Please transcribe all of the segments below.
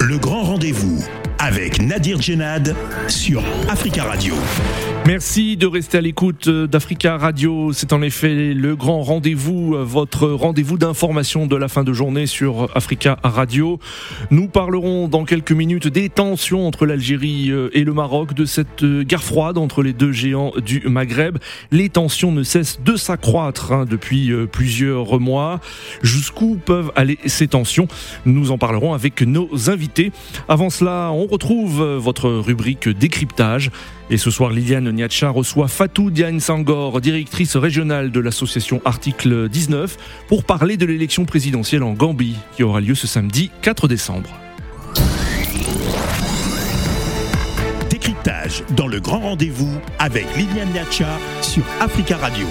Le grand rendez-vous avec Nadir Djenad sur Africa Radio. Merci de rester à l'écoute d'Africa Radio. C'est en effet le grand rendez-vous, votre rendez-vous d'information de la fin de journée sur Africa Radio. Nous parlerons dans quelques minutes des tensions entre l'Algérie et le Maroc, de cette guerre froide entre les deux géants du Maghreb. Les tensions ne cessent de s'accroître hein, depuis plusieurs mois. Jusqu'où peuvent aller ces tensions? Nous en parlerons avec nos invités. Avant cela, on retrouve votre rubrique décryptage. Et ce soir, Liliane Niacha reçoit Fatou Diagne Sangor, directrice régionale de l'association Article 19, pour parler de l'élection présidentielle en Gambie, qui aura lieu ce samedi 4 décembre. Décryptage dans le grand rendez-vous avec Liliane Niacha sur Africa Radio.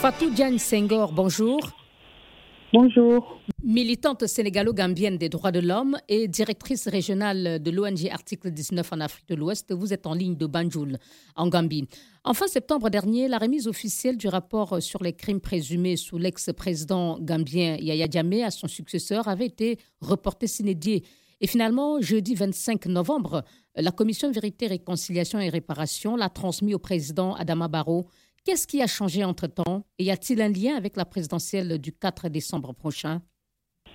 Fatou Diagne Senghor, bonjour. Bonjour. Militante sénégalo-gambienne des droits de l'homme et directrice régionale de l'ONG Article 19 en Afrique de l'Ouest, vous êtes en ligne de Banjul, en Gambie. En fin septembre dernier, la remise officielle du rapport sur les crimes présumés sous l'ex-président gambien Yaya Jammeh à son successeur avait été reportée s'inédiée. Et finalement, jeudi 25 novembre, la commission Vérité, Réconciliation et Réparation l'a transmis au président Adama Barrow Qu'est-ce qui a changé entre-temps? Et y a-t-il un lien avec la présidentielle du 4 décembre prochain?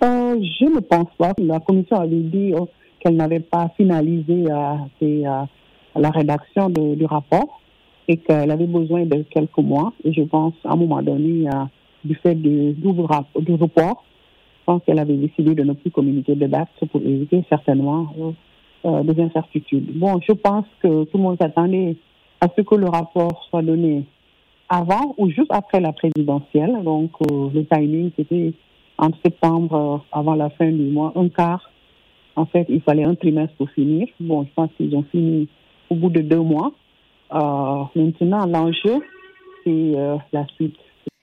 Euh, Je ne pense pas. La commission avait dit oh, qu'elle n'avait pas finalisé euh, euh, la rédaction du rapport et qu'elle avait besoin de quelques mois. Et je pense, à un moment donné, du fait du, du report, je pense qu'elle avait décidé de ne plus communiquer de date pour éviter certainement des incertitudes. Bon, je pense que tout le monde s'attendait à ce que le rapport soit donné avant ou juste après la présidentielle. Donc, euh, le timing, c'était en septembre, euh, avant la fin du mois, un quart. En fait, il fallait un trimestre pour finir. Bon, je pense qu'ils ont fini au bout de deux mois. Euh, maintenant, l'enjeu, c'est la suite.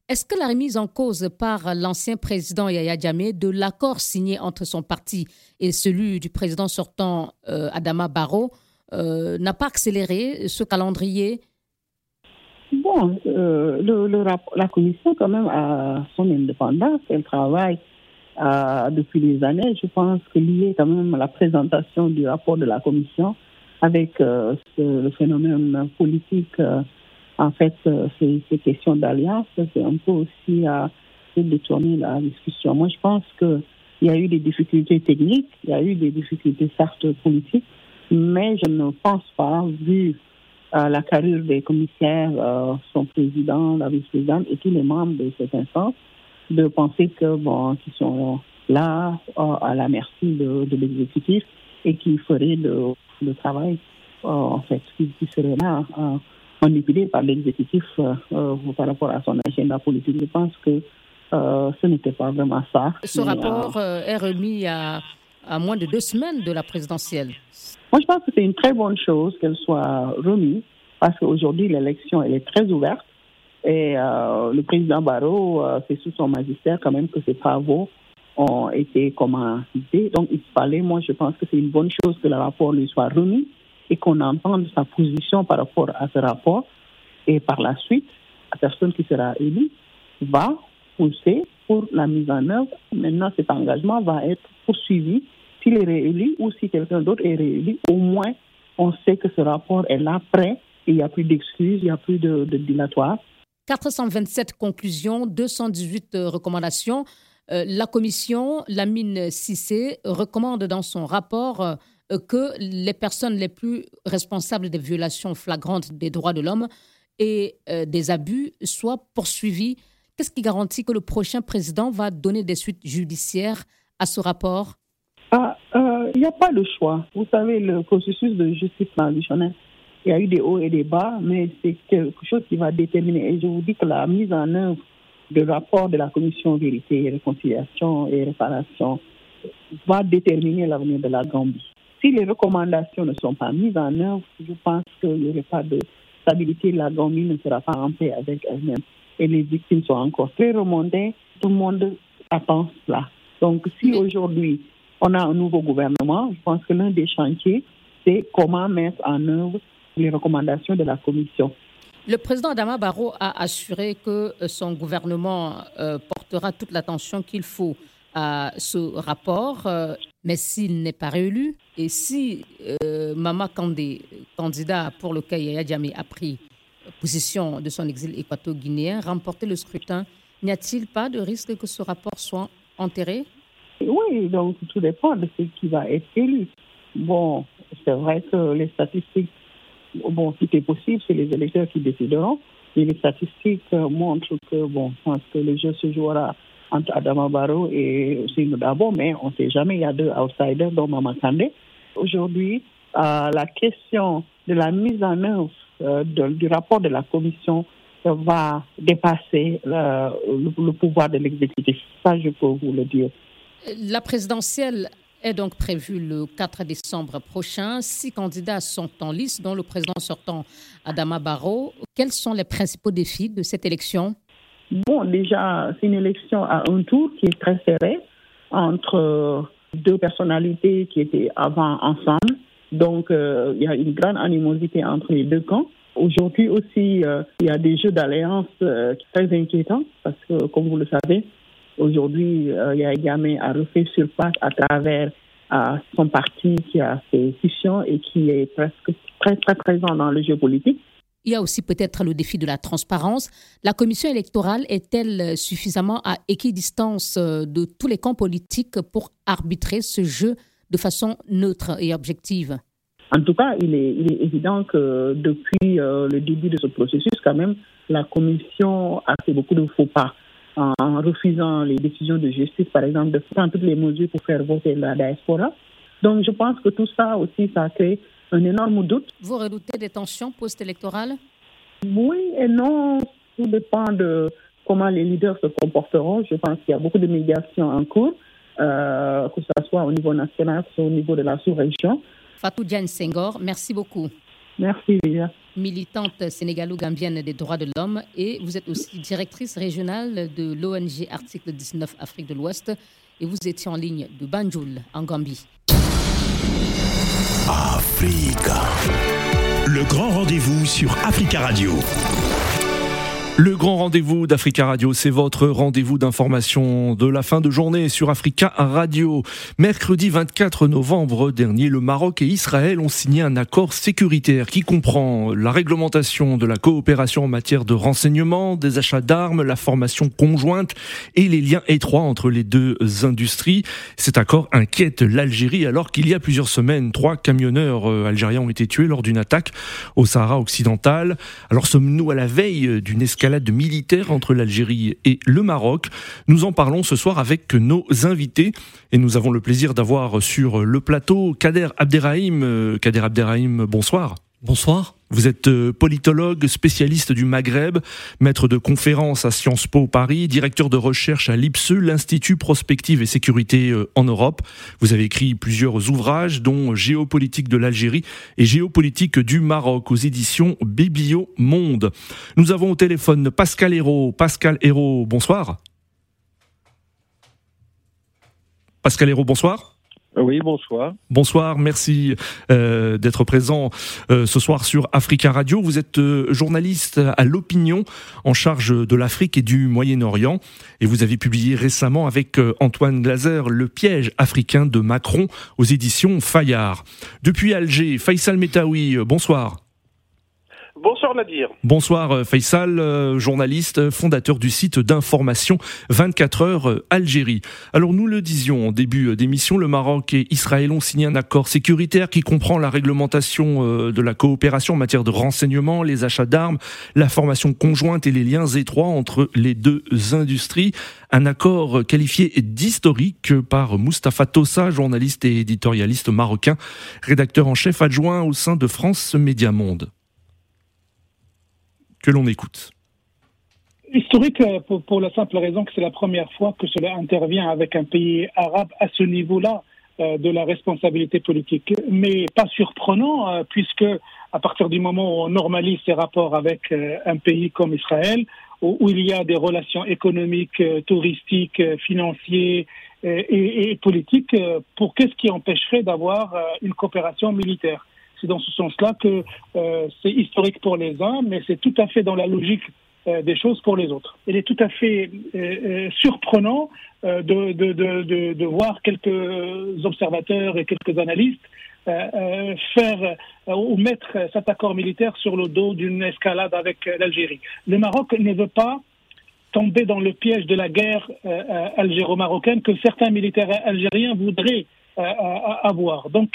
Est-ce que la remise en cause par l'ancien président Yaya Jammeh de l'accord signé entre son parti et celui du président sortant Adama Barrow n'a pas accéléré ce calendrier Euh, la commission, quand même, a son indépendance. Elle travaille euh, depuis des années. Je pense que lié quand même à la présentation du rapport de la commission avec euh, le phénomène politique, en fait, ces, ces, questions d'alliance, c'est un peu aussi à détourner la discussion. Moi, je pense qu'il y a eu des difficultés techniques, il y a eu des difficultés certes politiques, mais je ne pense pas, vu la carrière des commissaires, euh, son président, la vice-présidente et tous les membres de cette instance, de penser que bon, qu'ils sont là euh, à la merci de, de l'exécutif et qu'ils feraient le, le travail, euh, en fait, qui, serait là manipulé par l'exécutif par rapport à son agenda politique. Je pense que ce n'était pas vraiment ça. Ce rapport est remis à, moins de deux semaines de la présidentielle. Moi, je pense que c'est une très bonne chose qu'elle soit remise parce qu'aujourd'hui, l'élection, elle est très ouverte. Et euh, le président Barrault, euh, c'est sous son magistère quand même que ses travaux ont été commencés. Donc, il fallait, moi, je pense que c'est une bonne chose que le rapport lui soit remis et qu'on entende sa position par rapport à ce rapport. Et par la suite, la personne qui sera élue va pousser pour la mise en œuvre. Maintenant, cet engagement va être poursuivi s'il est réélu ou si quelqu'un d'autre est réélu, au moins on sait que ce rapport est là, prêt, il n'y a plus d'excuses, il n'y a plus de, de dilatoire. 427 conclusions, 218 euh, recommandations. Euh, la commission, la mine Cissé, recommande dans son rapport euh, que les personnes les plus responsables des violations flagrantes des droits de l'homme et des abus soient poursuivies. Qu'est-ce qui garantit que le prochain président va donner des suites judiciaires à ce rapport? Ah, il euh, n'y a pas de choix. Vous savez, le processus de justice traditionnelle, il y a eu des hauts et des bas, mais c'est quelque chose qui va déterminer. Et je vous dis que la mise en œuvre du rapport de la commission vérité, réconciliation et réparation va déterminer l'avenir de la Gambie. Si les recommandations ne sont pas mises en œuvre, je pense qu'il n'y aurait pas de stabilité. La Gambie ne sera pas en paix avec elle-même. Et les victimes sont encore très remontées. Tout le monde attend cela. Donc, si aujourd'hui, on a un nouveau gouvernement. Je pense que l'un des chantiers, c'est comment mettre en œuvre les recommandations de la Commission. Le président Adama Barrow a assuré que euh, son gouvernement euh, portera toute l'attention qu'il faut à ce rapport. mais s'il n'est pas réélu et si Mama Kandé, candidat pour lequel Yaya Djamé a pris position de son exil équato-guinéen, remportait le scrutin, n'y a-t-il pas de risque que ce rapport soit enterré? Oui, donc tout dépend de ce qui va être élu. Bon, c'est vrai que les statistiques, bon, si c'est possible, c'est les électeurs qui décideront. Et les statistiques montrent que, bon, je pense que le jeu se jouera entre Adama Barrow et Sino Dabo, mais on ne sait jamais, il y a deux outsiders, dont Mama Kandé. Aujourd'hui, euh, la question de la mise en œuvre euh, du rapport de la commission va dépasser euh, le, pouvoir de l'exécutif. Ça, je peux vous le dire. La présidentielle est donc prévue le 4 décembre prochain. Six candidats sont en liste, dont le président sortant Adama Barrow. Quels sont les principaux défis de cette élection? Bon, déjà, c'est une élection à un tour qui est très serré entre deux personnalités qui étaient avant ensemble. Donc, euh, il y a une grande animosité entre les deux camps. Aujourd'hui aussi, euh, il y a des jeux d'alliance euh, très inquiétants parce que, comme vous le savez, aujourd'hui, il y a Yamé à refait surface à travers son parti qui a fait scission et qui est presque très, très présent dans le jeu politique. Il y a aussi peut-être le défi de la transparence. La commission électorale est-elle suffisamment à équidistance de tous les camps politiques pour arbitrer ce jeu de façon neutre et objective En tout cas, il est, évident que depuis euh, le début de ce processus, quand même, la Commission a fait beaucoup de faux pas en refusant les décisions de justice, par exemple, de prendre toutes les mesures pour faire voter la diaspora. Donc, je pense que tout ça aussi, ça a créé un énorme doute. Vous redoutez des tensions post-électorales? Oui et non. Tout dépend de comment les leaders se comporteront. Je pense qu'il y a beaucoup de médiations en cours. Euh, que ce soit au niveau national, que ce soit au niveau de la sous-région. Fatou Diagne Senghor, merci beaucoup. Merci, Lisa. Militante sénégalo-gambienne des droits de l'homme et vous êtes aussi directrice régionale de l'ONG Article 19 Afrique de l'Ouest et vous étiez en ligne de Banjul, en Gambie. Africa. Le grand rendez-vous sur Africa Radio. Le grand rendez-vous d'Africa Radio, c'est votre rendez-vous d'information de la fin de journée sur Africa Radio. Mercredi 24 novembre dernier, le Maroc et Israël ont signé un accord sécuritaire qui comprend la réglementation de la coopération en matière de renseignement, des achats d'armes, la formation conjointe et les liens étroits entre les deux industries. Cet accord inquiète l'Algérie alors qu'il y a plusieurs semaines, trois camionneurs euh, algériens ont été tués lors d'une attaque au Sahara occidental. Alors sommes-nous à la veille d'une escalade de militaire entre l'Algérie et le Maroc. Nous en parlons ce soir avec nos invités et nous avons le plaisir d'avoir sur le plateau Kader Abderrahim. Euh, Kader Abderrahim, bonsoir. Bonsoir. Vous êtes euh, politologue, spécialiste du Maghreb, maître de conférences à Sciences Po Paris, directeur de recherche à l'IPSE, l'Institut Prospective et Sécurité euh, en Europe. Vous avez écrit plusieurs ouvrages, dont Géopolitique de l'Algérie et Géopolitique du Maroc aux éditions Biblio Monde. Nous avons au téléphone Pascal Hérault. Pascal Hérault, bonsoir. Pascal Hérault, bonsoir. Oui, bonsoir. Bonsoir, merci euh, d'être présent euh, ce soir sur Africa Radio. Vous êtes euh, journaliste à l'opinion en charge de l'Afrique et du Moyen-Orient et vous avez publié récemment avec Antoine Glaser Le piège africain de Macron aux éditions Fayard. Depuis Alger, Faisal Metaoui, bonsoir. Bonsoir Nadir. Bonsoir euh, Faisal, euh, journaliste, fondateur du site d'information 24 heures euh, Algérie. Alors nous le disions en début d'émission, le Maroc et Israël ont signé un accord sécuritaire qui comprend la réglementation de la coopération en matière de renseignement, les achats d'armes, la formation conjointe et les liens étroits entre les deux industries. Un accord qualifié d'historique par Mustapha Tossa, journaliste et éditorialiste marocain, rédacteur en chef adjoint au sein de France Média Monde que l'on écoute. Historique euh, pour, la simple raison que c'est la première fois que cela intervient avec un pays arabe à ce niveau-là euh, de la responsabilité politique. Mais pas surprenant, euh, puisque à partir du moment où on normalise ses rapports avec un pays comme Israël, où, il y a des relations économiques, touristiques, financières et, et politiques, pour qu'est-ce qui empêcherait d'avoir une coopération militaire? C'est dans ce sens-là que euh, c'est historique pour les uns, mais c'est tout à fait dans la logique des choses pour les autres. Il est tout à fait surprenant de, de, de, de, voir quelques observateurs et quelques analystes faire ou mettre cet accord militaire sur le dos d'une escalade avec l'Algérie. Le Maroc ne veut pas tomber dans le piège de la guerre algéro-marocaine que certains militaires algériens voudraient avoir. Donc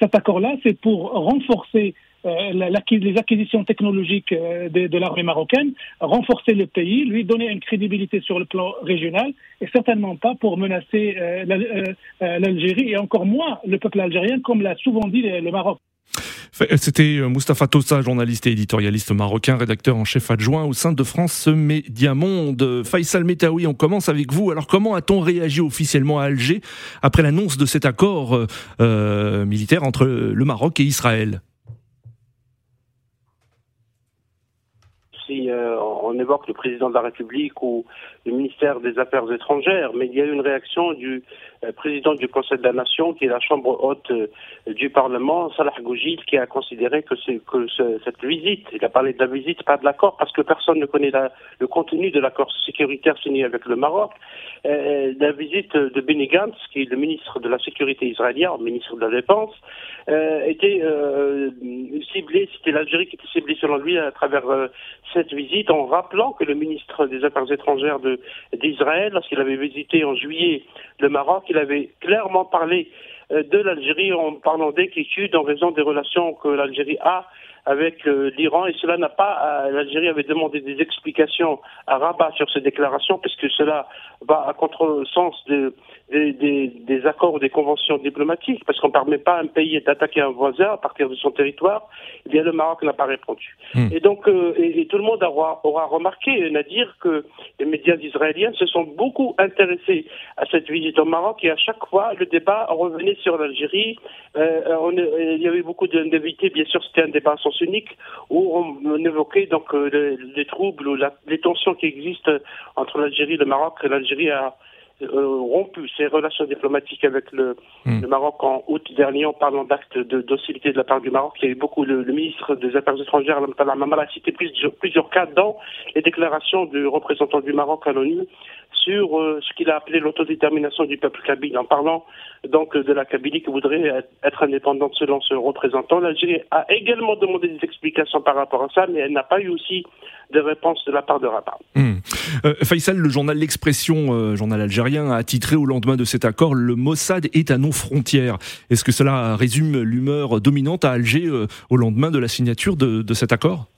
cet accord-là, c'est pour renforcer euh, les acquisitions technologiques euh, de, l'armée marocaine, renforcer le pays, lui donner une crédibilité sur le plan régional, et certainement pas pour menacer euh, l'Algérie et encore moins le peuple algérien, comme l'a souvent dit le Maroc. C'était Moustapha Tossa, journaliste et éditorialiste marocain, rédacteur en chef adjoint au sein de France Média Monde. Faisal Metaoui, on commence avec vous. Alors comment a-t-on réagi officiellement à Alger après l'annonce de cet accord militaire entre le Maroc et Israël? Euh, on évoque le président de la République ou le ministère des Affaires étrangères, mais il y a eu une réaction du euh, président du Conseil de la Nation, qui est la chambre haute euh, du Parlement, Salah Goujid, qui a considéré que, cette visite, il a parlé de la visite, pas de l'accord, parce que personne ne connaît le contenu de l'accord sécuritaire signé avec le Maroc. la visite de Benny Gantz, qui est le ministre de la Sécurité israélien, ministre de la Défense, était ciblée, c'était l'Algérie qui était ciblée selon lui à travers cette visite en rappelant que le ministre des Affaires étrangères d'Israël, lorsqu'il avait visité en juillet le Maroc, il avait clairement parlé euh, de l'Algérie en parlant d'inquiétude en raison des relations que l'Algérie a avec euh, l'Iran et cela n'a pas. Euh, L'Algérie avait demandé des explications à Rabat sur ces déclarations puisque cela va à contresens de, des, accords ou des conventions diplomatiques parce qu'on ne permet pas à un pays d'attaquer un voisin à partir de son territoire. Eh bien, le Maroc n'a pas répondu. Hmm. Et donc, euh, et, tout le monde aura, aura remarqué, Nadir, que les médias israéliens se sont beaucoup intéressés à cette visite au Maroc et à chaque fois, le débat revenait sur l'Algérie. il y avait beaucoup d'invités, bien sûr, c'était un débat sans unique où on évoquait donc euh, les, troubles ou les tensions qui existent entre l'Algérie et le Maroc. L'Algérie a euh, rompu ses relations diplomatiques avec le, hmm. Maroc en août dernier en parlant d'actes de docilité de la part du Maroc. Il y a eu beaucoup, le, ministre des Affaires étrangères, a cité plusieurs, plusieurs cas dans les déclarations du représentant du Maroc à l'ONU sur euh, ce qu'il a appelé l'autodétermination du peuple kabyle, en parlant donc de la Kabylie qui voudrait être indépendante selon ce représentant. L'Algérie a également demandé des explications par rapport à ça, mais elle n'a pas eu aussi de réponse de la part de Rabat. Euh, Faisal, le journal L'Expression, euh, journal algérien, a titré au lendemain de cet accord Le Mossad est à nos frontières. Est-ce que cela résume l'humeur dominante à Alger au lendemain de la signature de cet accord?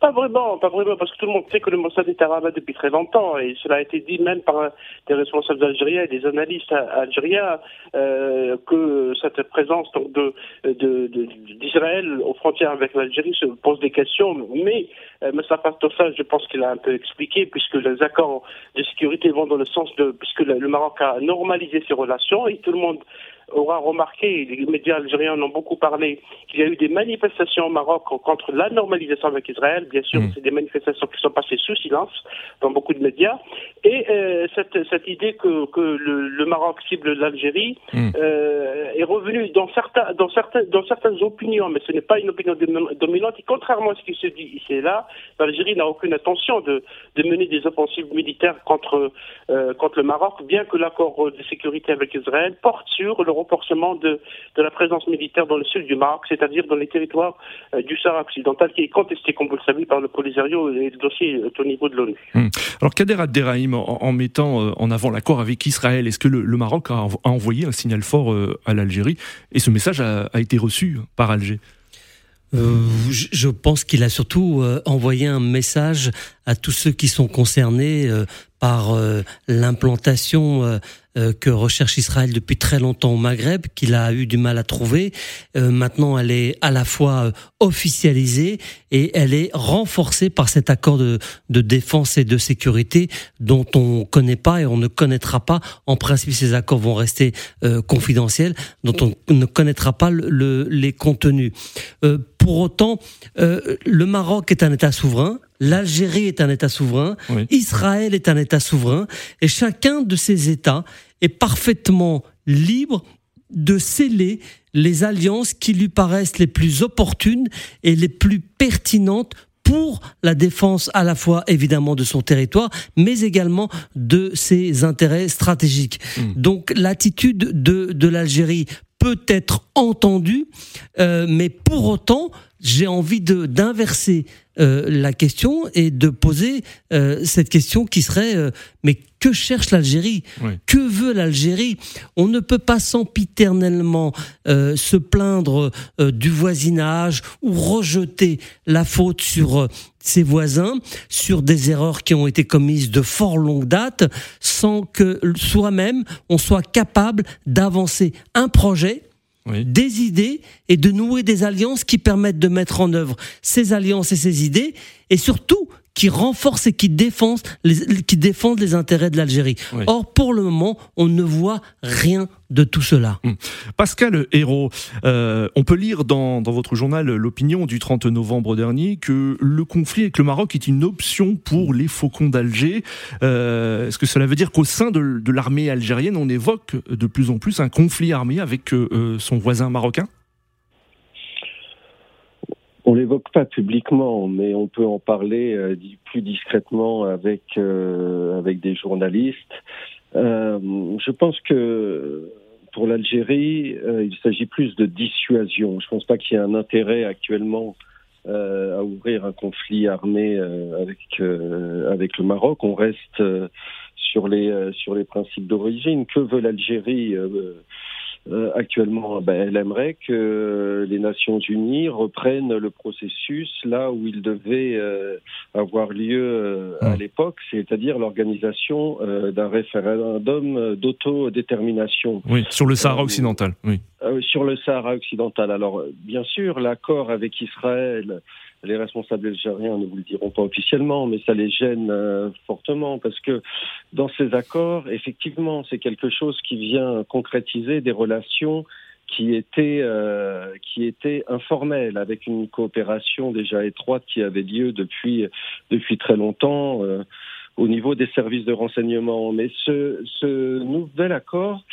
Pas vraiment, pas vraiment, parce que tout le monde sait que le Mossad est arabe depuis très longtemps, et cela a été dit même par des responsables algériens et des analystes algériens, euh, que cette présence de, d'Israël aux frontières avec l'Algérie se pose des questions, mais euh, Tossa, je pense qu'il a un peu expliqué, puisque les accords de sécurité vont dans le sens de, puisque le Maroc a normalisé ses relations, et tout le monde aura remarqué, les médias algériens en ont beaucoup parlé, qu'il y a eu des manifestations au Maroc contre la normalisation avec Israël. Bien sûr, mm. c'est des manifestations qui sont passées sous silence dans beaucoup de médias. Et euh, cette, cette, idée que, que le, le, Maroc cible l'Algérie mm. euh, est revenue dans, certains, dans, certains, dans certaines opinions, mais ce n'est pas une opinion dominante. Et contrairement à ce qui se dit ici et là, l'Algérie n'a aucune intention de, de, mener des offensives militaires contre, euh, contre le Maroc, bien que l'accord de sécurité avec Israël porte sur le renforcement de, de, la présence militaire dans le sud du Maroc, c'est-à-dire dans les territoires euh, du Sahara occidental, qui est contesté, comme vous le savez, par le Polisario et le dossier au niveau de l'ONU. Hmm. Alors Kader Abderrahim, en, mettant euh, en avant l'accord avec Israël, est-ce que le, Maroc a, envoyé un signal fort euh, à l'Algérie Et ce message a, a été reçu par Alger? Je pense qu'il a surtout envoyé un message à tous ceux qui sont concernés par l'implantation euh, que recherche Israël depuis très longtemps au Maghreb, qu'il a eu du mal à trouver. Euh, maintenant, elle est à la fois euh, officialisée et elle est renforcée par cet accord de, de défense et de sécurité dont on ne connaît pas et on ne connaîtra pas. En principe, ces accords vont rester confidentiels, dont on ne connaîtra pas le, les contenus. pour autant, le Maroc est un État souverain. L'Algérie est un État souverain, Israël est un État souverain, et chacun de ces États est parfaitement libre de sceller les alliances qui lui paraissent les plus opportunes et les plus pertinentes pour la défense à la fois évidemment de son territoire, mais également de ses intérêts stratégiques. Hmm. Donc l'attitude de, de l'Algérie peut être entendue, euh, mais pour autant, j'ai envie de d'inverser euh, la question et de poser euh, cette question qui serait euh, mais que cherche l'Algérie? Que veut l'Algérie? On ne peut pas sempiternellement se plaindre du voisinage ou rejeter la faute sur ses voisins, sur des erreurs qui ont été commises de fort longue date, sans que soi-même on soit capable d'avancer un projet des idées et de nouer des alliances qui permettent de mettre en œuvre ces alliances et ces idées, et surtout qui renforcent et qui défendent les, qui défendent les intérêts de l'Algérie. Or, pour le moment, on ne voit rien de tout cela. Hum. Pascal Hérault, euh, on peut lire dans, dans votre journal L'Opinion du 30 novembre dernier que le conflit avec le Maroc est une option pour les faucons d'Alger. Euh, Est-ce que cela veut dire qu'au sein de, de l'armée algérienne, on évoque de plus en plus un conflit armé avec euh, son voisin marocain? On l'évoque pas publiquement, mais on peut en parler euh, plus discrètement avec euh, avec des journalistes. Euh, je pense que pour l'Algérie, il s'agit plus de dissuasion. Je pense pas qu'il y ait un intérêt actuellement à ouvrir un conflit armé avec avec le Maroc. On reste sur les sur les principes d'origine. Que veut l'Algérie euh, actuellement, ben, elle aimerait que les Nations Unies reprennent le processus là où il devait euh, avoir lieu euh, à mmh. l'époque, c'est-à-dire l'organisation d'un référendum d'autodétermination. Oui, sur le Sahara occidental. Oui. sur le Sahara occidental. Alors, bien sûr, l'accord avec Israël les responsables algériens ne vous le diront pas officiellement, mais ça les gêne euh, fortement parce que dans ces accords, effectivement, c'est quelque chose qui vient concrétiser des relations qui étaient euh, qui étaient informelles avec une coopération déjà étroite qui avait lieu depuis depuis très longtemps euh, au niveau des services de renseignement. Mais ce, ce nouvel accord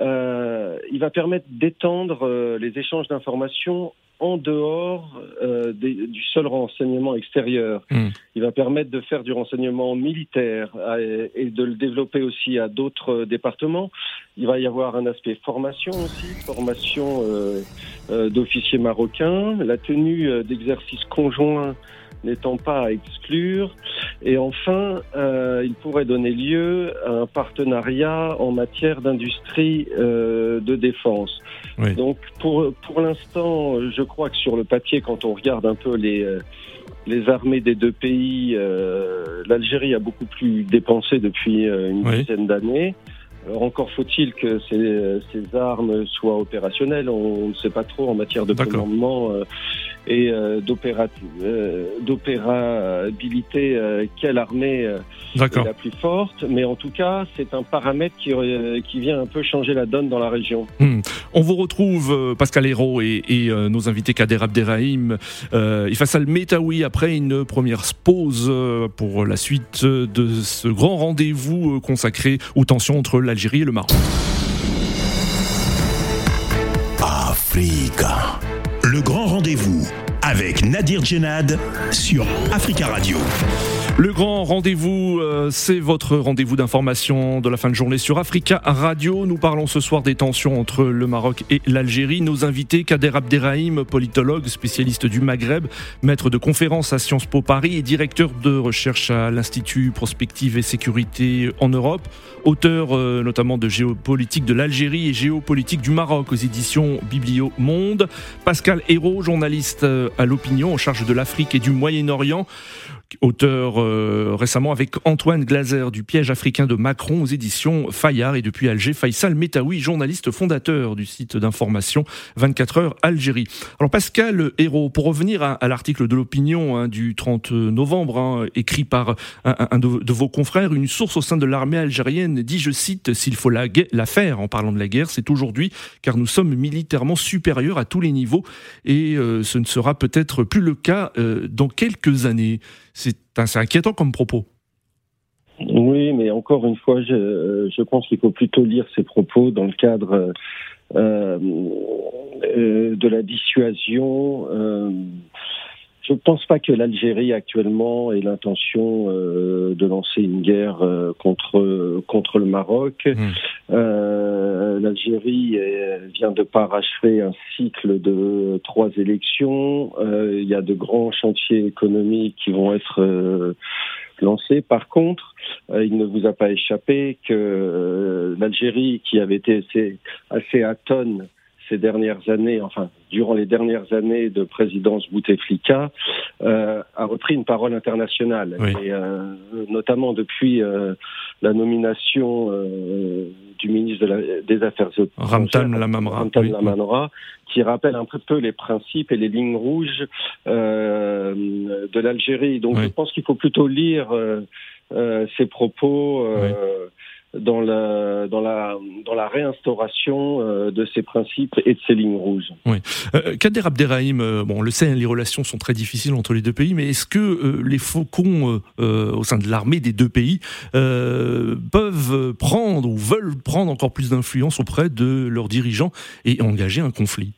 il va permettre d'étendre les échanges d'informations en dehors euh, du seul renseignement extérieur. Hmm. Il va permettre de faire du renseignement militaire et de le développer aussi à d'autres départements. Il va y avoir un aspect formation aussi, formation d'officiers marocains, la tenue d'exercices conjoints n'étant pas à exclure. Et enfin, euh, il pourrait donner lieu à un partenariat en matière d'industrie euh, de défense. Donc pour, pour l'instant, je crois que sur le papier, quand on regarde un peu les, euh, les armées des deux pays, euh, l'Algérie a beaucoup plus dépensé depuis euh, une dizaine d'années. Alors encore faut-il que ces, ces, armes soient opérationnelles. On ne sait pas trop en matière de commandement et euh, euh, d'opérabilité euh, quelle armée est la plus forte. Mais en tout cas, c'est un paramètre qui, qui vient un peu changer la donne dans la région. Hmm. On vous retrouve, Pascal Hérault et, et nos invités Kader Abderrahim, euh, Ifassal Metaoui, après une première pause pour la suite de ce grand rendez-vous consacré aux tensions entre l'Algérie et le Maroc. Africa. Le grand rendez-vous avec Nadir Djenad sur Africa Radio. Le grand rendez-vous, euh, c'est votre rendez-vous d'information de la fin de journée sur Africa Radio. Nous parlons ce soir des tensions entre le Maroc et l'Algérie. Nos invités, Kader Abderrahim, politologue, spécialiste du Maghreb, maître de conférence à Sciences Po Paris et directeur de recherche à l'Institut Prospective et Sécurité en Europe, auteur euh, notamment de géopolitique de l'Algérie et géopolitique du Maroc aux éditions Biblio Monde. Pascal Hérault, journaliste euh, à l'opinion en charge de l'Afrique et du Moyen-Orient auteur euh, récemment avec Antoine Glaser du piège africain de Macron aux éditions Fayard et depuis Alger, Faisal Metaoui, journaliste fondateur du site d'information 24 heures Algérie. Alors Pascal Hérault, pour revenir à, l'article de l'opinion hein, du 30 novembre, hein, écrit par un, de, vos confrères, une source au sein de l'armée algérienne dit, je cite, s'il faut la, faire en parlant de la guerre, c'est aujourd'hui car nous sommes militairement supérieurs à tous les niveaux et euh, ce ne sera peut-être plus le cas euh, dans quelques années. C'est inquiétant comme propos. Oui, mais encore une fois, je, pense qu'il faut plutôt lire ces propos dans le cadre euh, euh, de la dissuasion. Euh, je ne pense pas que l'Algérie actuellement ait l'intention euh, de lancer une guerre euh, contre contre le Maroc. Hmm. Euh, L'Algérie vient de parachever un cycle de trois élections. il y a de grands chantiers économiques qui vont être lancés. Par contre, il ne vous a pas échappé que l'Algérie, qui avait été assez, assez atone ces dernières années, enfin durant les dernières années de présidence Bouteflika, euh, a repris une parole internationale, et euh, notamment depuis euh, la nomination du ministre de la, des Affaires étrangères, Ramtan Lamamra, qui rappelle un peu les principes et les lignes rouges de l'Algérie. Donc je pense qu'il faut plutôt lire ces propos dans la, dans la, dans la réinstauration euh, de ces principes et de ces lignes rouges. Oui. Euh, Kader Abderrahim, euh, bon, on le sait, hein, les relations sont très difficiles entre les deux pays, mais est-ce que euh, les faucons au sein de l'armée des deux pays peuvent prendre ou veulent prendre encore plus d'influence auprès de leurs dirigeants et engager un conflit?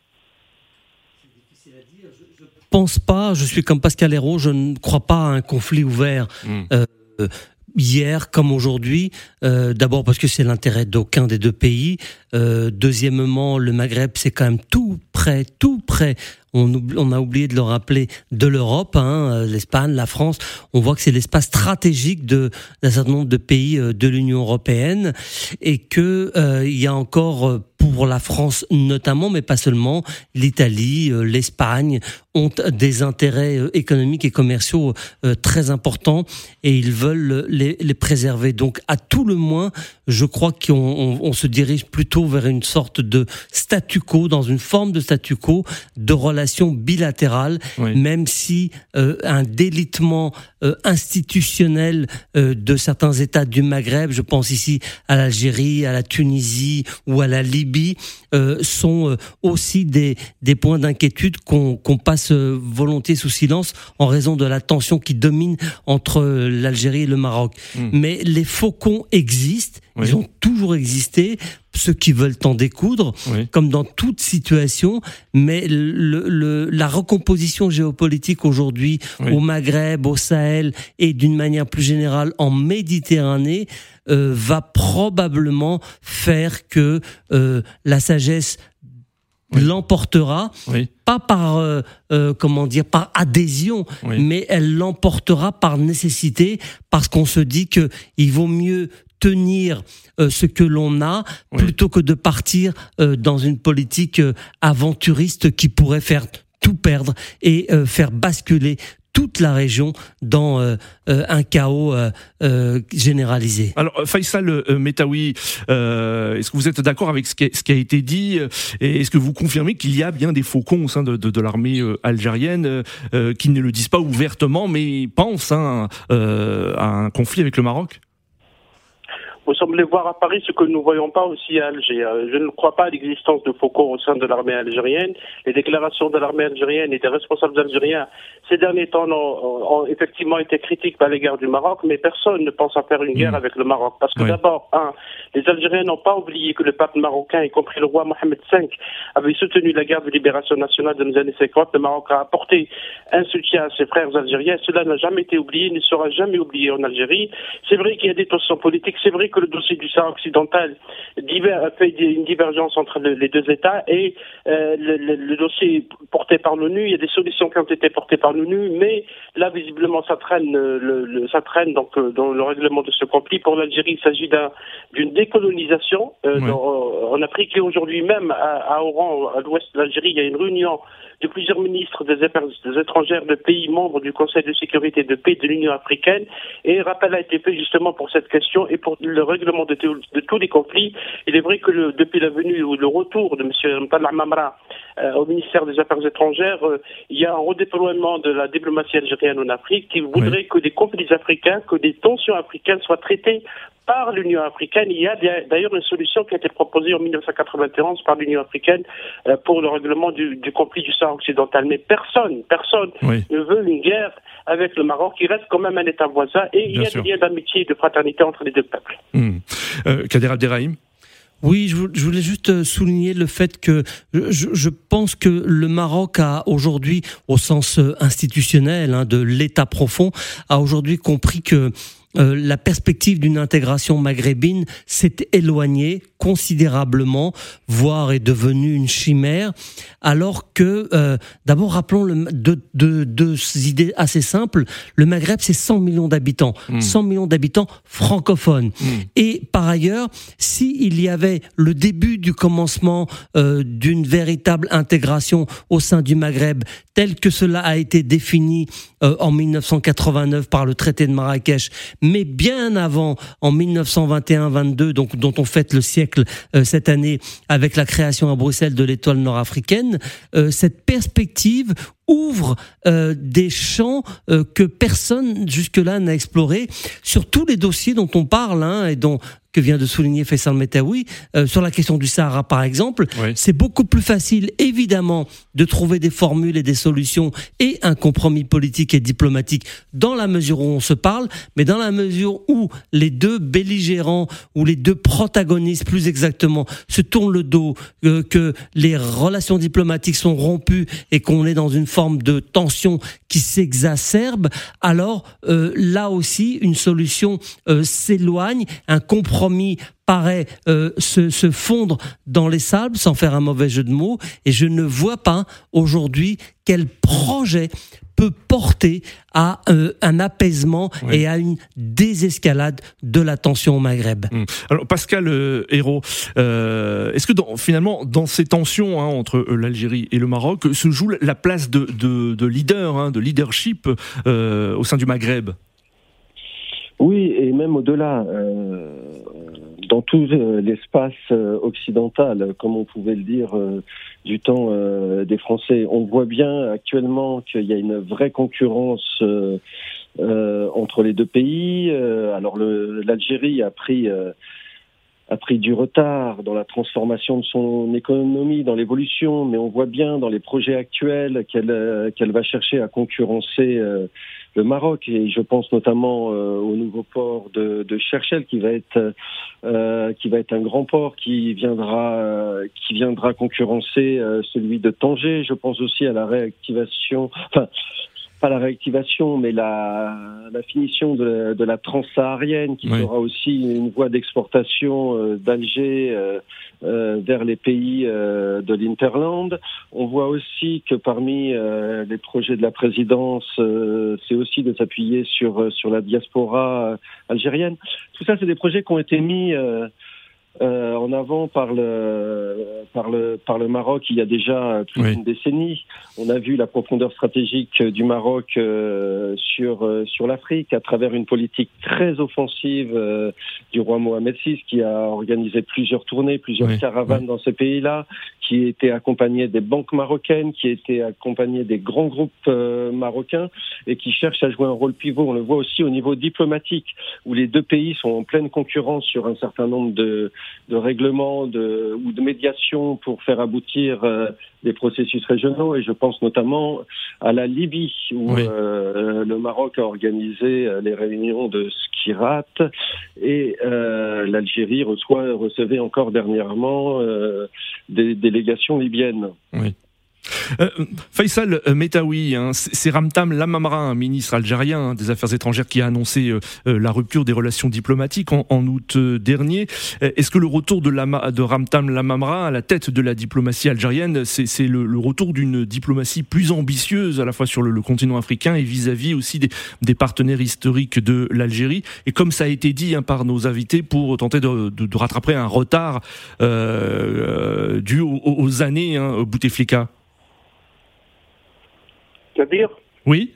Je pense pas, je suis comme Pascal Hérault, je ne crois pas à un conflit ouvert. Hmm. Euh, hier comme aujourd'hui. Euh, D'abord parce que c'est l'intérêt d'aucun des deux pays. Euh, deuxièmement, le Maghreb, c'est quand même tout près, tout près. On, on, a oublié de le rappeler de l'Europe, hein, euh, l'Espagne, la France. On voit que c'est l'espace stratégique de d'un certain nombre de pays euh, de l'Union européenne et que euh, il y a encore pour la France notamment, mais pas seulement, l'Italie, l'Espagne ont des intérêts économiques et commerciaux très importants et ils veulent les, les préserver. Donc à tout le moins, je crois qu'on on, se dirige plutôt vers une sorte de statu quo, dans une forme de statu quo, de relations bilatérales, même si euh, un délitement euh, institutionnel euh, de certains États du Maghreb, je pense ici à l'Algérie, à la Tunisie ou à la Libye, sont aussi des, des points d'inquiétude qu'on passe volontiers sous silence en raison de la tension qui domine entre l'Algérie et le Maroc. Hmm. Mais les faucons existent ils ont toujours existé, ceux qui veulent en découdre, comme dans toute situation, mais le, la recomposition géopolitique aujourd'hui au Maghreb, au Sahel et d'une manière plus générale en Méditerranée euh, va probablement faire que euh, la sagesse l'emportera, pas par euh, comment dire par adhésion, mais elle l'emportera par nécessité, parce qu'on se dit que il vaut mieux tenir euh, ce que l'on a plutôt que de partir euh, dans une politique euh, aventuriste qui pourrait faire tout perdre et faire basculer toute la région dans un chaos généralisé. Alors Faisal Metawi, est-ce que vous êtes d'accord avec ce qui, a, été dit est-ce que vous confirmez qu'il y a bien des faucons au sein de l'armée algérienne qui ne le disent pas ouvertement mais pensent hein, à un conflit avec le Maroc? Vous semblez voir à Paris ce que nous ne voyons pas aussi à Alger. Euh, je ne crois pas à l'existence de Foucault au sein de l'armée algérienne. Les déclarations de l'armée algérienne et des responsables algériens ces derniers temps ont, effectivement été critiques à l'égard du Maroc, mais personne ne pense à faire une guerre hmm. avec le Maroc. Parce que d'abord, un, les Algériens n'ont pas oublié que le pape marocain, y compris le roi Mohamed V, avait soutenu la guerre de libération nationale dans les années 50. Le Maroc a apporté un soutien à ses frères algériens. Cela n'a jamais été oublié, ne sera jamais oublié en Algérie. C'est vrai qu'il y a des tensions politiques. C'est vrai que le dossier du Sahara occidental fait une divergence entre les deux États et euh, le, dossier porté par l'ONU, il y a des solutions qui ont été portées par l'ONU, mais là visiblement ça traîne, le, ça traîne donc euh, dans le règlement de ce conflit. Pour l'Algérie, il s'agit d'une décolonisation euh, en Afrique. Et aujourd'hui même à, à Oran, à l'ouest de l'Algérie, il y a une réunion de plusieurs ministres des Affaires étrangères de pays membres du Conseil de sécurité de paix de l'Union africaine. Et rappel a été fait justement pour cette question et pour le règlement de, tous les conflits. Il est vrai que depuis la venue ou le retour de M. Mtala Mamra au ministère des Affaires étrangères, euh, il y a un redéploiement de la diplomatie algérienne en Afrique qui voudrait que des conflits africains, que des tensions africaines soient traitées par l'Union africaine. Il y a d'ailleurs une solution qui a été proposée en 1991 par l'Union africaine euh, pour le règlement du, conflit du Sahara occidental. Mais personne, personne ne veut une guerre avec le Maroc, qui reste quand même un État voisin, et il y a des liens d'amitié et de fraternité entre les deux peuples. Hmm. Euh, Kader Abderrahim Oui, je voulais juste souligner le fait que je, pense que le Maroc a aujourd'hui, au sens institutionnel hein, de l'État profond, a aujourd'hui compris que euh, la perspective d'une intégration maghrébine s'est éloignée considérablement, voire est devenue une chimère, alors que, euh, d'abord rappelons le, deux, deux, deux, idées assez simples, le Maghreb c'est 100 millions d'habitants, 100 hmm. millions d'habitants francophones. Hmm. Et par ailleurs, s'il y avait le début du commencement euh, d'une véritable intégration au sein du Maghreb, tel que cela a été défini en 1989 par le traité de Marrakech, mais bien avant, en 1921-22, donc dont on fête le siècle euh, cette année avec la création à Bruxelles de l'étoile nord-africaine, euh, cette perspective ouvre euh, des champs que personne jusque-là n'a explorés sur tous les dossiers dont on parle hein, et dont que vient de souligner Faisal Metaoui, euh, sur la question du Sahara par exemple, c'est beaucoup plus facile évidemment de trouver des formules et des solutions et un compromis politique et diplomatique dans la mesure où on se parle, mais dans la mesure où les deux belligérants ou les deux protagonistes plus exactement se tournent le dos, euh, que les relations diplomatiques sont rompues et qu'on est dans une forme de tension qui s'exacerbe, alors euh, là aussi une solution euh, s'éloigne, un compromis paraît euh, se, fondre dans les sables, sans faire un mauvais jeu de mots, et je ne vois pas aujourd'hui quel projet peut porter à euh, un apaisement et à une désescalade de la tension au Maghreb. Hum. Alors Pascal euh, Hérault, est-ce que finalement dans ces tensions hein, entre l'Algérie et le Maroc se joue la place de, leader, hein, de leadership au sein du Maghreb? Oui, et même au-delà, euh, dans tout euh, l'espace euh, occidental, comme on pouvait le dire du temps des Français, on voit bien actuellement qu'il y a une vraie concurrence entre les deux pays. alors l'Algérie a pris a pris du retard dans la transformation de son économie, dans l'évolution, mais on voit bien dans les projets actuels qu'elle va chercher à concurrencer le Maroc et je pense notamment euh, au nouveau port de, de Cherchel qui va être euh, qui va être un grand port qui viendra euh, qui viendra concurrencer celui de Tanger. Je pense aussi à la réactivation, enfin pas la réactivation, mais la, la finition de, de la transsaharienne, qui sera aussi une voie d'exportation euh, d'Alger euh, euh, vers les pays de l'Interland. On voit aussi que parmi les projets de la présidence, c'est aussi de s'appuyer sur sur la diaspora algérienne. Tout ça, c'est des projets qui ont été mis euh, en avant par le, par, le, par le Maroc il y a déjà plus d'une décennie. On a vu la profondeur stratégique du Maroc euh, sur, euh, sur l'Afrique à travers une politique très offensive euh, du roi Mohamed VI qui a organisé plusieurs tournées, plusieurs caravanes dans ces pays-là, qui était accompagné des banques marocaines, qui était accompagné des grands groupes marocains et qui cherche à jouer un rôle pivot. On le voit aussi au niveau diplomatique où les deux pays sont en pleine concurrence sur un certain nombre de de règlement de, ou de médiation pour faire aboutir euh, des processus régionaux. Et je pense notamment à la Libye, où euh, le Maroc a organisé euh, les réunions de Skirat et l'Algérie reçoit, recevait encore dernièrement des délégations libyennes. Oui. Euh, Faisal euh, Metaoui, hein, c'est Ramtam Lamamra, un ministre algérien hein, des Affaires étrangères, qui a annoncé euh, la rupture des relations diplomatiques en, août dernier. Est-ce que le retour de, de, Ramtam Lamamra à la tête de la diplomatie algérienne, c'est le, retour d'une diplomatie plus ambitieuse à la fois sur le, continent africain et vis-à-vis aussi des, partenaires historiques de l'Algérie? Et comme ça a été dit hein, par nos invités, pour tenter de, rattraper un retard dû aux, années hein, Bouteflika Oui.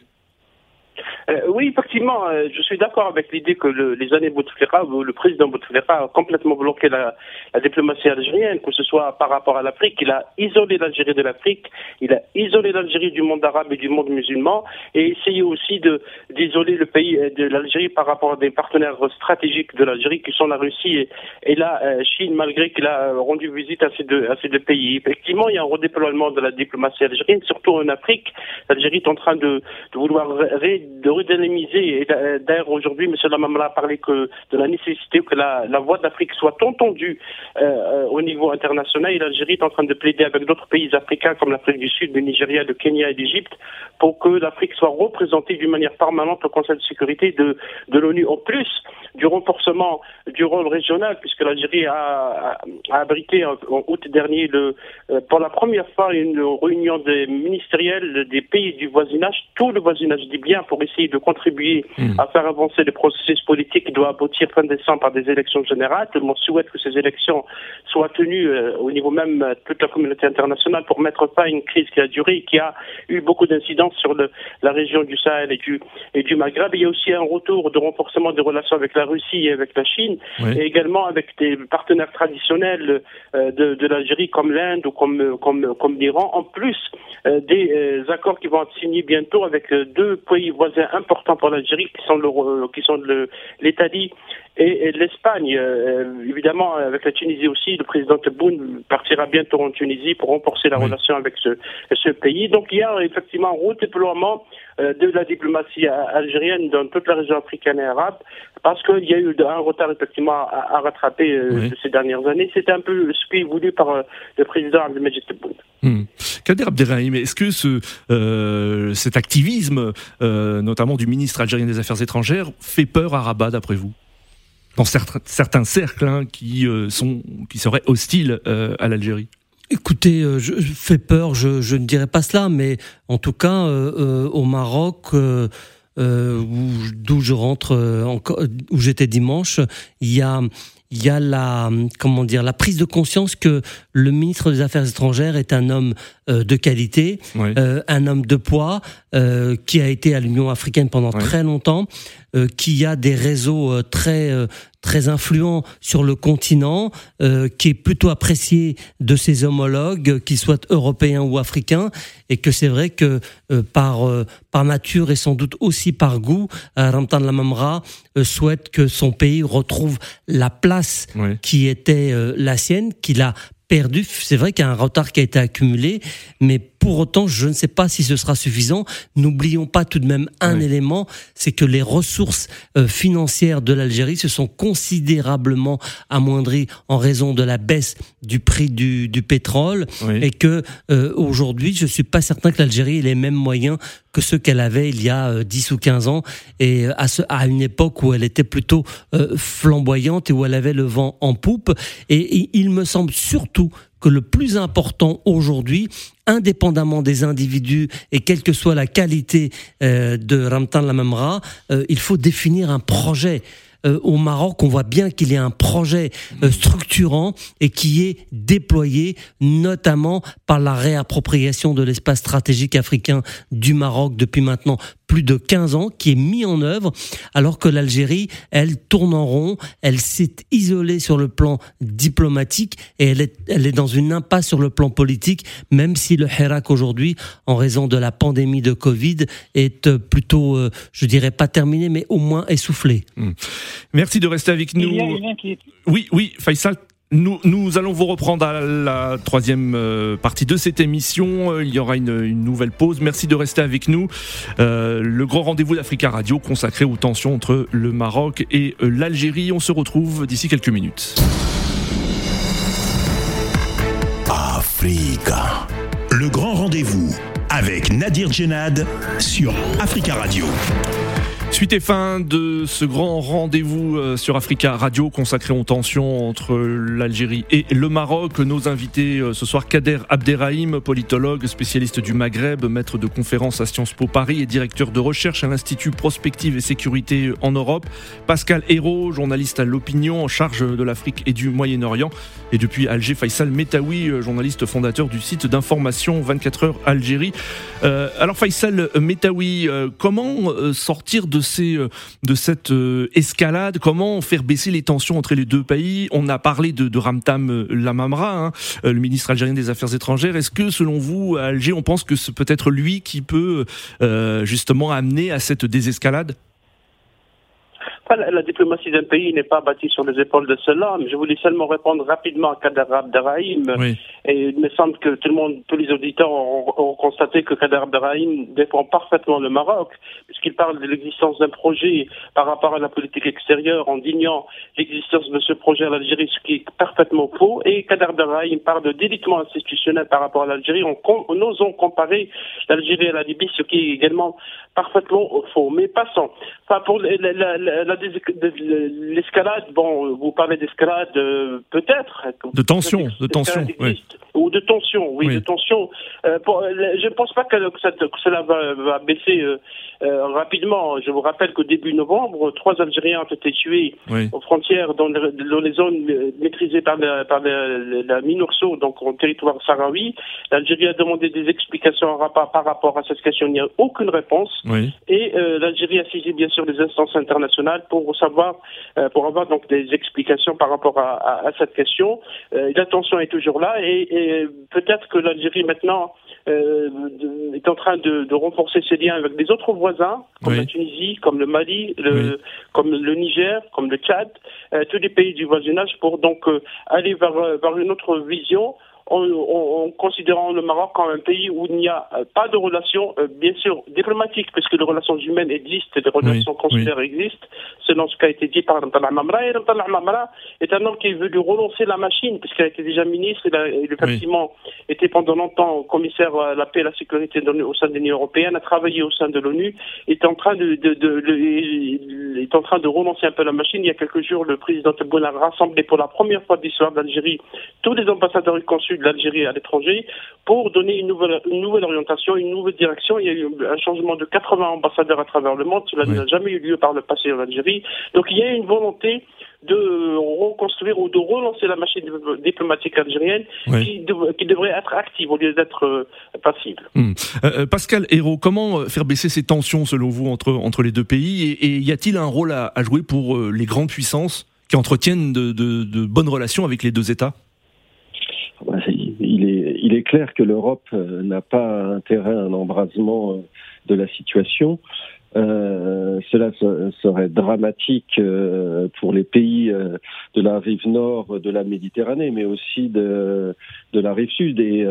Euh, oui, effectivement, euh, je suis d'accord avec l'idée que le, les années Bouteflika, le président Bouteflika a complètement bloqué la, diplomatie algérienne, que ce soit par rapport à l'Afrique. Il a isolé l'Algérie de l'Afrique, il a isolé l'Algérie du monde arabe et du monde musulman, et essayé aussi d'isoler le pays euh, de l'Algérie par rapport à des partenaires stratégiques de l'Algérie qui sont la Russie et, la Chine, malgré qu'il a rendu visite à ces deux à ces deux pays. Effectivement, il y a un redéploiement de la diplomatie algérienne, surtout en Afrique. L'Algérie est en train de, vouloir de redynamiser. Et d'ailleurs, aujourd'hui, M. Lamamra a parlé que de la nécessité que la, voix d'Afrique soit entendue euh, au niveau international. Et l'Algérie est en train de plaider avec d'autres pays africains comme l'Afrique du Sud, le Nigeria, le Kenya et l'Égypte pour que l'Afrique soit représentée d'une manière permanente au Conseil de sécurité de, de l'ONU. En plus du renforcement du rôle régional, puisque l'Algérie a, abrité en, août dernier euh, pour la première fois une réunion des ministériels des pays du voisinage, tout le voisinage dit bien, pour essayer de contribuer hmm. à faire avancer le processus politique qui doit aboutir fin décembre par des élections générales. Tout le monde souhaite que ces élections soient tenues euh, au niveau même de toute la communauté internationale pour mettre fin à une crise qui a duré et qui a eu beaucoup d'incidences sur le, la région du Sahel et du, et du Maghreb. Il y a aussi un retour de renforcement des relations avec la Russie et avec la Chine, et également avec des partenaires traditionnels euh, de, de l'Algérie comme l'Inde ou comme, comme, comme l'Iran, en plus euh, des euh, accords qui vont être signés bientôt avec deux pays voisins importants pour l'Algérie, qui sont l'Italie et, l'Espagne. évidemment, avec la Tunisie aussi, le président Tebboune partira bientôt en Tunisie pour renforcer la relation avec ce, ce pays. Donc il y a effectivement un redéploiement de la diplomatie algérienne dans toute la région africaine et arabe, parce qu'il y a eu un retard effectivement à, rattraper euh, ces dernières années. C'était un peu ce qui est voulu par euh, le président Abdelmajid Tebboune. Hmm. Kader Abderrahim, est-ce que ce, euh, cet activisme, notamment du ministre algérien des Affaires étrangères, fait peur à Rabat d'après vous? Dans certains, cercles hein, qui, sont, qui seraient hostiles à l'Algérie. Écoutez, je, fais peur, je, je, ne dirais pas cela, mais en tout cas, au Maroc, euh, d'où je rentre, euh, où j'étais dimanche, il y a il y a la comment dire la prise de conscience que le ministre des Affaires étrangères est un homme euh, de qualité, euh, un homme de poids euh, qui a été à l'Union africaine pendant très longtemps, qui a des réseaux très très influents sur le continent, qui est plutôt apprécié de ses homologues, qu'ils soient européens ou africains, et que c'est vrai que par par nature et sans doute aussi par goût, Ramtan Lamamra souhaite que son pays retrouve la place qui était la sienne, qu'il a perdu. C'est vrai qu'il y a un retard qui a été accumulé, mais pour autant, je ne sais pas si ce sera suffisant. N'oublions pas tout de même un élément, c'est que les ressources euh, financières de l'Algérie se sont considérablement amoindries en raison de la baisse du prix du, pétrole et que euh, aujourd'hui, je suis pas certain que l'Algérie ait les mêmes moyens que ceux qu'elle avait il y a 10 euh, ou 15 ans et à, ce, à une époque où elle était plutôt flamboyante et où elle avait le vent en poupe. et il me semble surtout que le plus important aujourd'hui, indépendamment des individus et quelle que soit la qualité euh, de Ramtan Lamamra, euh, il faut définir un projet. Euh, au Maroc, on voit bien qu'il y a un projet structurant et qui est déployé notamment par la réappropriation de l'espace stratégique africain du Maroc depuis maintenant plus de 15 ans, qui est mis en œuvre, alors que l'Algérie, elle tourne en rond, elle s'est isolée sur le plan diplomatique et elle est, elle est dans une impasse sur le plan politique, même si le Hirak aujourd'hui, en raison de la pandémie de Covid, est euh, plutôt, euh, je dirais pas terminé, mais au moins essoufflé. Hmm. Merci de rester avec nous. Oui, oui, Faisal, nous, allons vous reprendre à la troisième euh, partie de cette émission. Euh, il y aura une, nouvelle pause. Merci de rester avec nous. Euh, le grand rendez-vous d'Africa Radio consacré aux tensions entre le Maroc et l'Algérie. On se retrouve d'ici quelques minutes. Africa. Le grand rendez-vous avec Nadir Djenad sur Africa Radio. Suite et fin de ce grand rendez-vous euh, sur Africa Radio consacré aux tensions entre l'Algérie et le Maroc. Nos invités euh, ce soir, Kader Abderrahim, politologue, spécialiste du Maghreb, maître de conférences à Sciences Po Paris et directeur de recherche à l'Institut Prospective et Sécurité en Europe. Pascal Hérault, journaliste à l'opinion en charge de l'Afrique et du Moyen-Orient. Et depuis Alger, Faisal Metawi, euh, journaliste fondateur du site d'information 24 heures Algérie. alors Faisal Metawi, comment sortir de euh, de cette euh, escalade. Comment faire baisser les tensions entre les deux pays? On a parlé de, Ramtam euh, Lamamra, hein, le ministre algérien des Affaires étrangères. Est-ce que, selon vous, à Alger, on pense que c'est peut-être lui qui peut justement amener à cette désescalade? La, diplomatie d'un pays n'est pas bâtie sur les épaules de seul homme. Je voulais seulement répondre rapidement à Kader Abderrahim. Et il me semble que tout le monde, tous les auditeurs ont, constaté que Kader Abderrahim défend parfaitement le Maroc, puisqu'il parle de l'existence d'un projet par rapport à la politique extérieure en dignant l'existence de ce projet à l'Algérie, ce qui est parfaitement faux. Et Kader Abderrahim parle de délitement institutionnel par rapport à l'Algérie en, en osant comparer l'Algérie à la Libye, ce qui est également parfaitement faux. Mais passons. Enfin, pour l'escalade, bon, vous parlez d'escalade, euh, peut-être. De tension, de tension, oui. Ou de tension, oui, de tension. Euh, je ne pense pas que, cela va, baisser euh, rapidement. Je vous rappelle qu'au début novembre, trois Algériens ont été tués aux frontières dans, les zones maîtrisées par la, par la, MINURSO, donc en territoire sahraoui. L'Algérie a demandé des explications par rapport à cette question. Il n'y a aucune réponse. Et euh, l'Algérie a saisi bien sûr les instances internationales pour savoir, euh, pour avoir donc des explications par rapport à, cette question. Euh, la tension est toujours là et, peut-être que l'Algérie maintenant est en train de, renforcer ses liens avec des autres voisins, comme la Tunisie, comme le Mali, le, comme le Niger, comme le Tchad, tous les pays du voisinage pour donc aller vers, vers une autre vision en, considérant le Maroc comme un pays où il n'y a euh, pas de relations, euh, bien sûr, diplomatiques, puisque les relations humaines existent, les relations consulaires existent, selon ce qui a été dit par Rantala Mamra. Et Rantala Mamra est un homme qui veut lui relancer la machine, puisqu'il a été déjà ministre, il a, il effectivement été pendant longtemps commissaire à la paix et la sécurité au sein de l'Union européenne, a travaillé au sein de l'ONU, est en train de, de, de, est en train de relancer un peu la machine. Il y a quelques jours, le président Tebboune a rassemblé pour la première fois de l'histoire d'Algérie tous les ambassadeurs et consuls de l'Algérie à l'étranger pour donner une nouvelle, une nouvelle orientation, une nouvelle direction. Il y a eu un changement de 80 ambassadeurs à travers le monde. Cela n'a jamais eu lieu par le passé en Algérie. Donc il y a une volonté de reconstruire ou de relancer la machine diplomatique algérienne qui, qui, devrait être active au lieu d'être euh, passive. Hmm. Euh, euh, Pascal Hérault, comment faire baisser ces tensions selon vous entre, entre les deux pays? Et, y a-t-il un rôle à, jouer pour les grandes puissances qui entretiennent de, de bonnes relations avec les deux États? Il, est, il est clair que l'Europe euh, n'a pas intérêt à un embrasement euh, de la situation. Euh, cela serait dramatique euh, pour les pays de la rive nord de la Méditerranée, mais aussi de, de la rive sud et,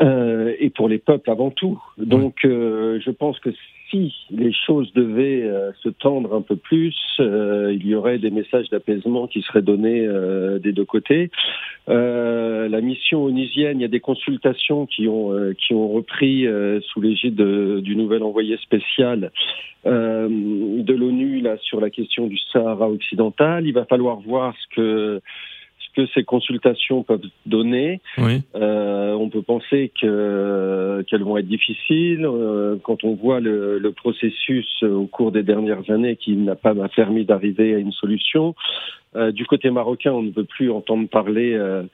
et pour les peuples avant tout. Donc, je pense que si les choses devaient euh, se tendre un peu plus, euh, il y aurait des messages d'apaisement qui seraient donnés euh, des deux côtés. la mission onusienne, il y a des consultations qui ont qui ont repris sous l'égide du nouvel envoyé spécial de l'ONU sur la question du Sahara occidental. Il va falloir voir ce que que ces consultations peuvent donner. Euh, on peut penser que qu'elles vont être difficiles euh, quand on voit le, le, processus au cours des dernières années qui n'a pas permis d'arriver à une solution. Euh, du côté marocain, on ne veut plus entendre parler euh,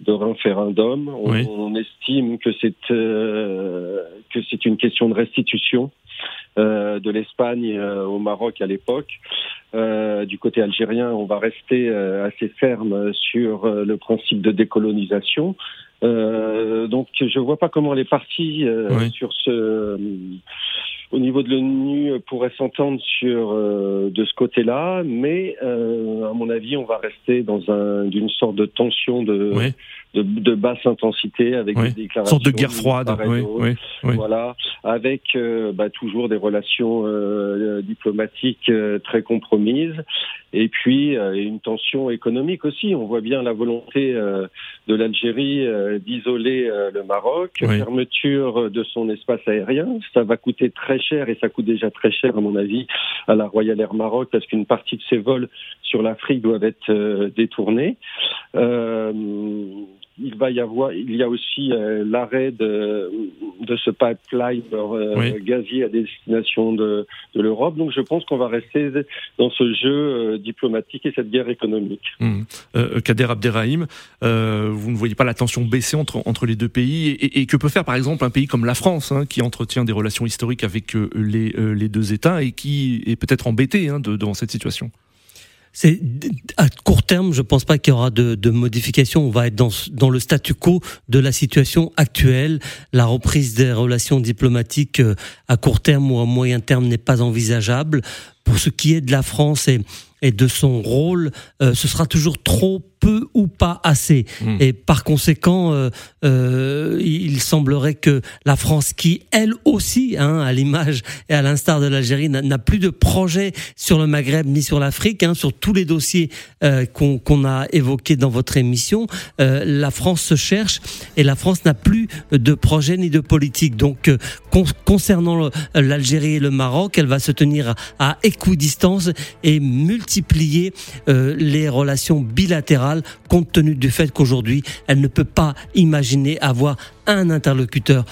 de référendum. On, on estime que c'est euh, que c'est une question de restitution. Euh, de l'Espagne euh, au Maroc à l'époque. Euh, du côté algérien, on va rester assez ferme sur le principe de décolonisation. Donc, je vois pas comment les partis sur ce au niveau de l'ONU pourraient s'entendre sur de ce côté-là, mais à mon avis, on va rester dans un d'une sorte de tension de de, de, basse intensité avec des déclarations. Sorte de guerre froide, Voilà, avec euh, bah, toujours des relations euh, diplomatiques euh, très compromises. Et puis une tension économique aussi. On voit bien la volonté de l'Algérie d'isoler le Maroc, fermeture de son espace aérien. Ça va coûter très cher et ça coûte déjà très cher à mon avis à la Royal Air Maroc parce qu'une partie de ses vols sur l'Afrique doivent être détournés. Euh, il va y avoir, il y a aussi euh, l'arrêt de, de ce pipeline euh, gazier à destination de, de l'Europe. Donc je pense qu'on va rester dans ce jeu euh, diplomatique et cette guerre économique. Mmh. Kader Abderrahim, vous ne voyez pas la tension baisser entre, entre les deux pays et, que peut faire par exemple un pays comme la France, hein, qui entretient des relations historiques avec les, les deux États et qui est peut-être embêté hein, devant cette situation? C'est à court terme, je pense pas qu'il y aura de, de modifications. On va être dans, dans le statu quo de la situation actuelle. La reprise des relations diplomatiques euh, à court terme ou à moyen terme n'est pas envisageable. Pour ce qui est de la France et, et de son rôle, euh, ce sera toujours trop peu ou pas assez. Hmm. Et par conséquent, euh, euh, il semblerait que la France, qui elle aussi, hein, à l'image et à l'instar de l'Algérie, n'a plus de projet sur le Maghreb ni sur l'Afrique, hein, sur tous les dossiers euh, qu'on a évoqués dans votre émission, euh, la France se cherche et la France n'a plus de projet ni de politique. Donc, concernant l'Algérie et le Maroc, elle va se tenir à équidistance et multiplier les relations bilatérales compte tenu du fait qu'aujourd'hui, elle ne peut pas imaginer avoir un interlocuteur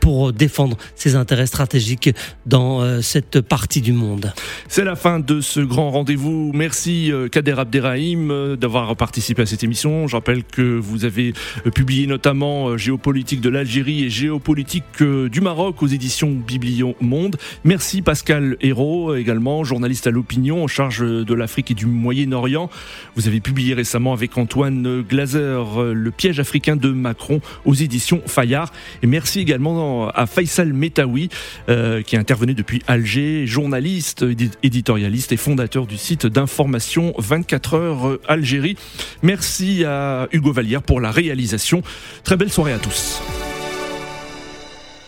pour défendre ses intérêts stratégiques dans euh, cette partie du monde. C'est la fin de ce grand rendez-vous. Merci euh, Kader Abderrahim euh, d'avoir participé à cette émission. Je rappelle que vous avez publié notamment Géopolitique de l'Algérie et Géopolitique du Maroc aux éditions Biblion Monde. Merci Pascal Hérault, également journaliste à l'opinion en charge de l'Afrique et du Moyen-Orient. Vous avez publié récemment avec Antoine Glazer Le piège africain de Macron aux éditions Et merci également à Faisal Metawi, euh, qui est intervenu depuis Alger, journaliste, éditorialiste et fondateur du site d'information 24 heures Algérie. Merci à Hugo Vallière pour la réalisation. Très belle soirée à tous.